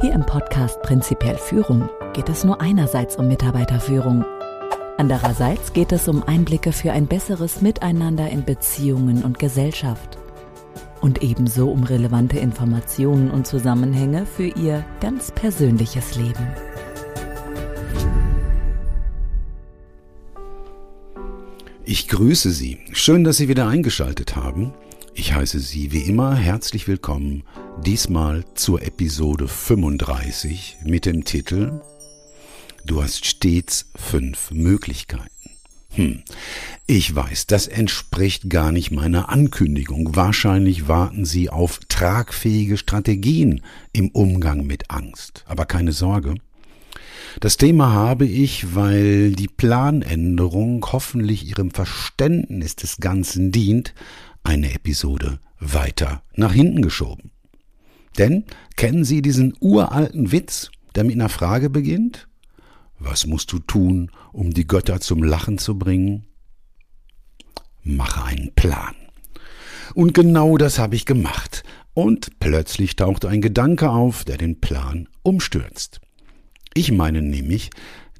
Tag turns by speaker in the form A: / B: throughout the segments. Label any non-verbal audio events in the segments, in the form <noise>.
A: Hier im Podcast Prinzipiell Führung geht es nur einerseits um Mitarbeiterführung. Andererseits geht es um Einblicke für ein besseres Miteinander in Beziehungen und Gesellschaft. Und ebenso um relevante Informationen und Zusammenhänge für Ihr ganz persönliches Leben.
B: Ich grüße Sie. Schön, dass Sie wieder eingeschaltet haben. Ich heiße Sie wie immer herzlich willkommen, diesmal zur Episode 35 mit dem Titel Du hast stets fünf Möglichkeiten. Hm, ich weiß, das entspricht gar nicht meiner Ankündigung. Wahrscheinlich warten Sie auf tragfähige Strategien im Umgang mit Angst. Aber keine Sorge. Das Thema habe ich, weil die Planänderung hoffentlich Ihrem Verständnis des Ganzen dient, eine Episode weiter nach hinten geschoben. Denn kennen Sie diesen uralten Witz, der mit einer Frage beginnt? Was musst du tun, um die Götter zum Lachen zu bringen? Mache einen Plan. Und genau das habe ich gemacht. Und plötzlich taucht ein Gedanke auf, der den Plan umstürzt. Ich meine nämlich,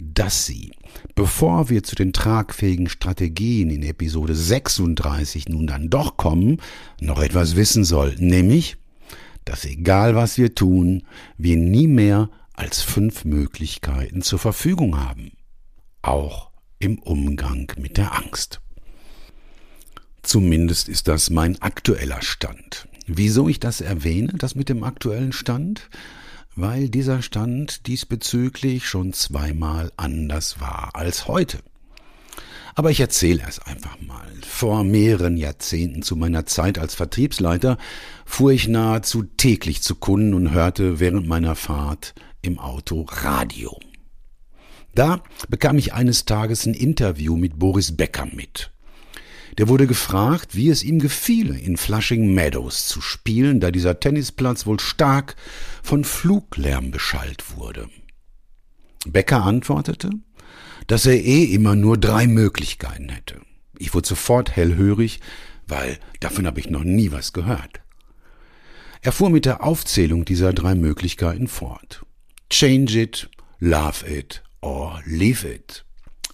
B: dass Sie, bevor wir zu den tragfähigen Strategien in Episode 36 nun dann doch kommen, noch etwas wissen sollten, nämlich, dass egal was wir tun, wir nie mehr als fünf Möglichkeiten zur Verfügung haben, auch im Umgang mit der Angst. Zumindest ist das mein aktueller Stand. Wieso ich das erwähne, das mit dem aktuellen Stand? weil dieser Stand diesbezüglich schon zweimal anders war als heute. Aber ich erzähle es einfach mal. Vor mehreren Jahrzehnten zu meiner Zeit als Vertriebsleiter fuhr ich nahezu täglich zu Kunden und hörte während meiner Fahrt im Auto Radio. Da bekam ich eines Tages ein Interview mit Boris Becker mit. Der wurde gefragt, wie es ihm gefiele, in Flushing Meadows zu spielen, da dieser Tennisplatz wohl stark von Fluglärm beschallt wurde. Becker antwortete, dass er eh immer nur drei Möglichkeiten hätte. Ich wurde sofort hellhörig, weil davon habe ich noch nie was gehört. Er fuhr mit der Aufzählung dieser drei Möglichkeiten fort. Change it, love it or leave it.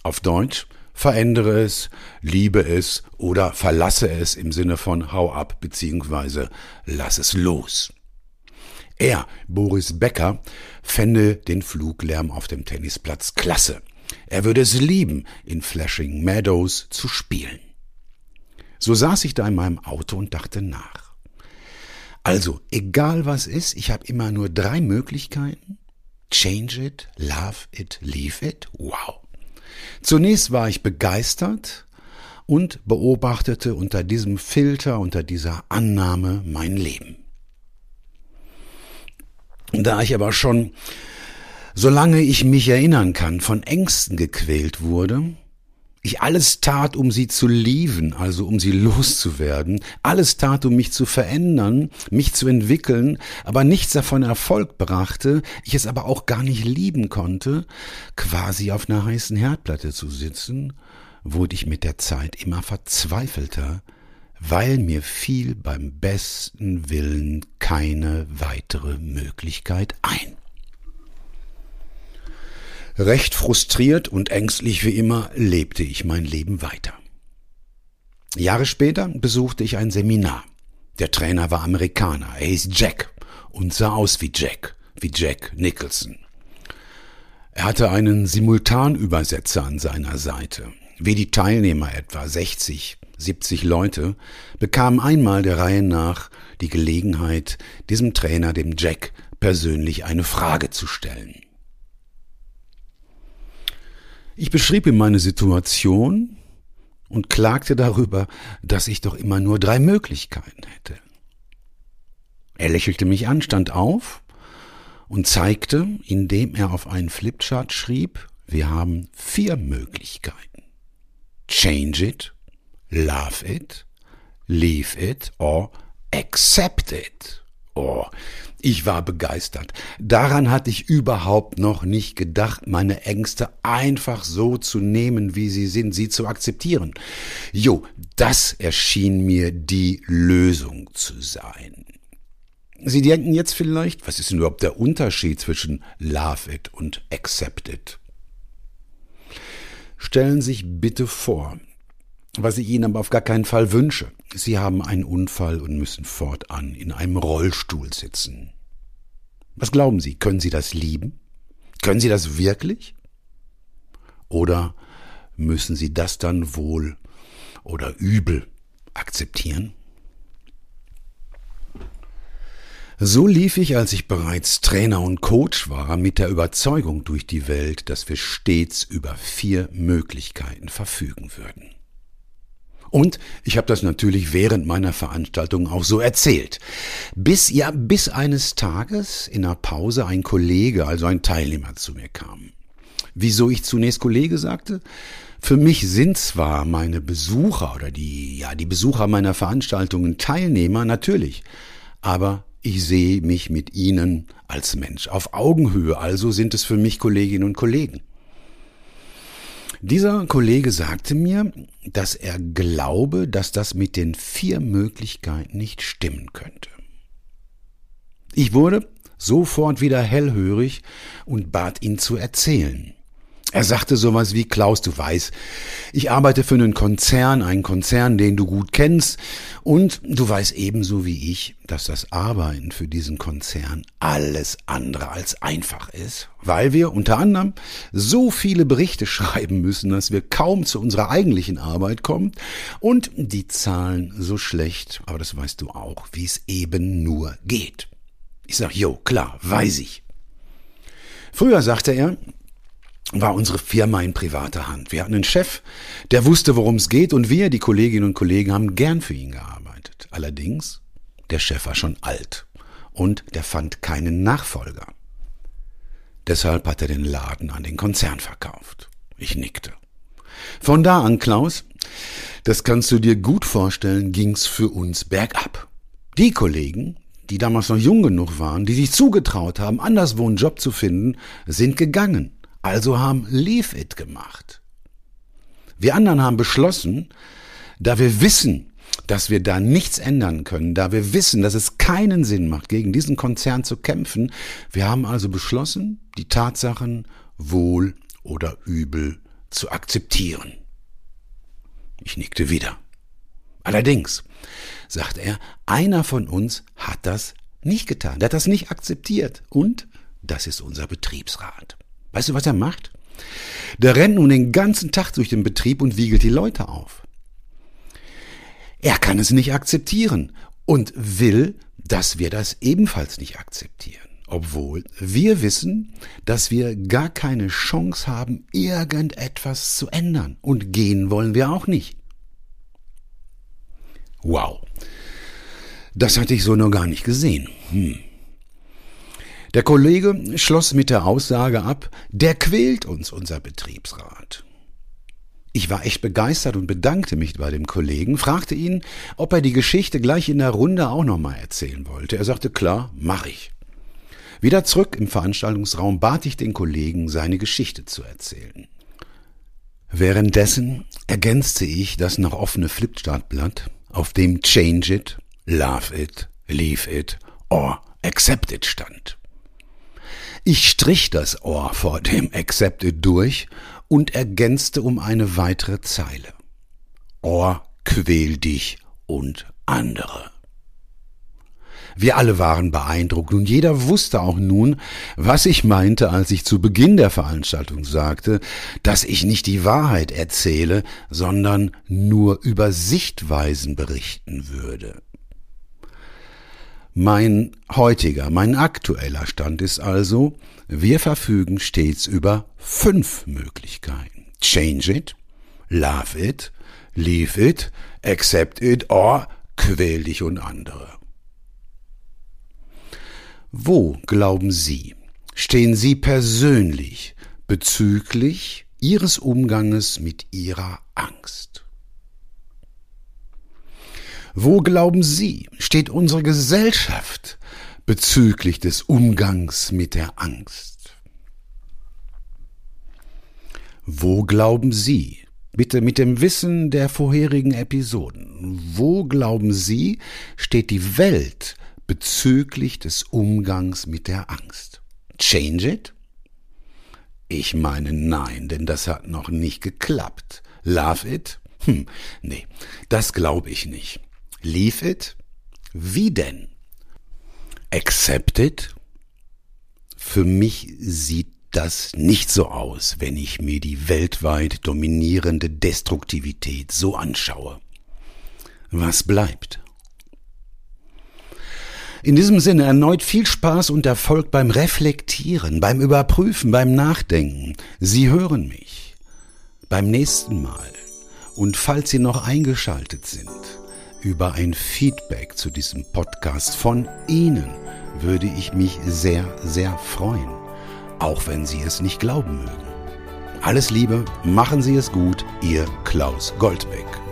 B: Auf Deutsch, verändere es, liebe es oder verlasse es im Sinne von hau ab bzw. lass es los. Er, Boris Becker, fände den Fluglärm auf dem Tennisplatz klasse. Er würde es lieben, in Flashing Meadows zu spielen. So saß ich da in meinem Auto und dachte nach. Also, egal was ist, ich habe immer nur drei Möglichkeiten. Change it, love it, leave it. Wow. Zunächst war ich begeistert und beobachtete unter diesem Filter, unter dieser Annahme mein Leben. Da ich aber schon, solange ich mich erinnern kann, von Ängsten gequält wurde, ich alles tat, um sie zu lieben, also um sie loszuwerden, alles tat, um mich zu verändern, mich zu entwickeln, aber nichts davon Erfolg brachte, ich es aber auch gar nicht lieben konnte, quasi auf einer heißen Herdplatte zu sitzen, wurde ich mit der Zeit immer verzweifelter, weil mir fiel beim besten Willen keine weitere Möglichkeit ein. Recht frustriert und ängstlich wie immer lebte ich mein Leben weiter. Jahre später besuchte ich ein Seminar. Der Trainer war Amerikaner, er hieß Jack und sah aus wie Jack, wie Jack Nicholson. Er hatte einen Simultanübersetzer an seiner Seite. Wie die Teilnehmer, etwa 60, 70 Leute, bekamen einmal der Reihe nach die Gelegenheit, diesem Trainer, dem Jack, persönlich eine Frage zu stellen. Ich beschrieb ihm meine Situation und klagte darüber, dass ich doch immer nur drei Möglichkeiten hätte. Er lächelte mich an, stand auf und zeigte, indem er auf einen Flipchart schrieb, wir haben vier Möglichkeiten. Change it, love it, leave it or accept it. Oh, ich war begeistert. Daran hatte ich überhaupt noch nicht gedacht, meine Ängste einfach so zu nehmen, wie sie sind, sie zu akzeptieren. Jo, das erschien mir die Lösung zu sein. Sie denken jetzt vielleicht, was ist denn überhaupt der Unterschied zwischen Love It und Accept It? Stellen Sie sich bitte vor, was ich Ihnen aber auf gar keinen Fall wünsche. Sie haben einen Unfall und müssen fortan in einem Rollstuhl sitzen. Was glauben Sie, können Sie das lieben? Können Sie das wirklich? Oder müssen Sie das dann wohl oder übel akzeptieren? So lief ich, als ich bereits Trainer und Coach war, mit der Überzeugung durch die Welt, dass wir stets über vier Möglichkeiten verfügen würden. Und ich habe das natürlich während meiner Veranstaltung auch so erzählt. Bis ja, bis eines Tages in einer Pause ein Kollege, also ein Teilnehmer zu mir kam. Wieso ich zunächst Kollege sagte? Für mich sind zwar meine Besucher oder die, ja, die Besucher meiner Veranstaltungen Teilnehmer, natürlich. Aber ich sehe mich mit ihnen als Mensch auf Augenhöhe, also sind es für mich Kolleginnen und Kollegen. Dieser Kollege sagte mir, dass er glaube, dass das mit den vier Möglichkeiten nicht stimmen könnte. Ich wurde sofort wieder hellhörig und bat ihn zu erzählen. Er sagte sowas wie, Klaus, du weißt, ich arbeite für einen Konzern, einen Konzern, den du gut kennst, und du weißt ebenso wie ich, dass das Arbeiten für diesen Konzern alles andere als einfach ist, weil wir unter anderem so viele Berichte <laughs> schreiben müssen, dass wir kaum zu unserer eigentlichen Arbeit kommen und die Zahlen so schlecht, aber das weißt du auch, wie es eben nur geht. Ich sag, jo, klar, weiß ich. Früher sagte er, war unsere Firma in privater Hand. Wir hatten einen Chef, der wusste, worum es geht, und wir, die Kolleginnen und Kollegen, haben gern für ihn gearbeitet. Allerdings, der Chef war schon alt und der fand keinen Nachfolger. Deshalb hat er den Laden an den Konzern verkauft. Ich nickte. Von da an, Klaus, das kannst du dir gut vorstellen, ging's für uns bergab. Die Kollegen, die damals noch jung genug waren, die sich zugetraut haben, anderswo einen Job zu finden, sind gegangen. Also haben Leave It gemacht. Wir anderen haben beschlossen, da wir wissen, dass wir da nichts ändern können, da wir wissen, dass es keinen Sinn macht, gegen diesen Konzern zu kämpfen, wir haben also beschlossen, die Tatsachen wohl oder übel zu akzeptieren. Ich nickte wieder. Allerdings, sagt er, einer von uns hat das nicht getan, der hat das nicht akzeptiert und das ist unser Betriebsrat. Weißt du, was er macht? Der rennt nun den ganzen Tag durch den Betrieb und wiegelt die Leute auf. Er kann es nicht akzeptieren und will, dass wir das ebenfalls nicht akzeptieren. Obwohl wir wissen, dass wir gar keine Chance haben, irgendetwas zu ändern. Und gehen wollen wir auch nicht. Wow. Das hatte ich so noch gar nicht gesehen. Hm. Der Kollege schloss mit der Aussage ab, der quält uns, unser Betriebsrat. Ich war echt begeistert und bedankte mich bei dem Kollegen, fragte ihn, ob er die Geschichte gleich in der Runde auch nochmal erzählen wollte. Er sagte, klar, mach ich. Wieder zurück im Veranstaltungsraum bat ich den Kollegen, seine Geschichte zu erzählen. Währenddessen ergänzte ich das noch offene Flipchartblatt, auf dem Change it, Love it, Leave it or Accept it stand. Ich strich das Ohr vor dem Accepted durch und ergänzte um eine weitere Zeile. Ohr, quäl dich und andere. Wir alle waren beeindruckt und jeder wusste auch nun, was ich meinte, als ich zu Beginn der Veranstaltung sagte, dass ich nicht die Wahrheit erzähle, sondern nur über Sichtweisen berichten würde. Mein heutiger, mein aktueller Stand ist also, wir verfügen stets über fünf Möglichkeiten. Change it, love it, leave it, accept it or quäl dich und andere. Wo, glauben Sie, stehen Sie persönlich bezüglich Ihres Umganges mit Ihrer Angst? Wo glauben Sie, steht unsere Gesellschaft bezüglich des Umgangs mit der Angst? Wo glauben Sie, bitte mit dem Wissen der vorherigen Episoden, wo glauben Sie, steht die Welt bezüglich des Umgangs mit der Angst. Change it? Ich meine nein, denn das hat noch nicht geklappt. Love it? Hm, nee, das glaube ich nicht. Leave it? Wie denn? Accept it? Für mich sieht das nicht so aus, wenn ich mir die weltweit dominierende Destruktivität so anschaue. Was bleibt? In diesem Sinne erneut viel Spaß und Erfolg beim Reflektieren, beim Überprüfen, beim Nachdenken. Sie hören mich beim nächsten Mal. Und falls Sie noch eingeschaltet sind, über ein Feedback zu diesem Podcast von Ihnen würde ich mich sehr, sehr freuen, auch wenn Sie es nicht glauben mögen. Alles Liebe, machen Sie es gut, Ihr Klaus Goldbeck.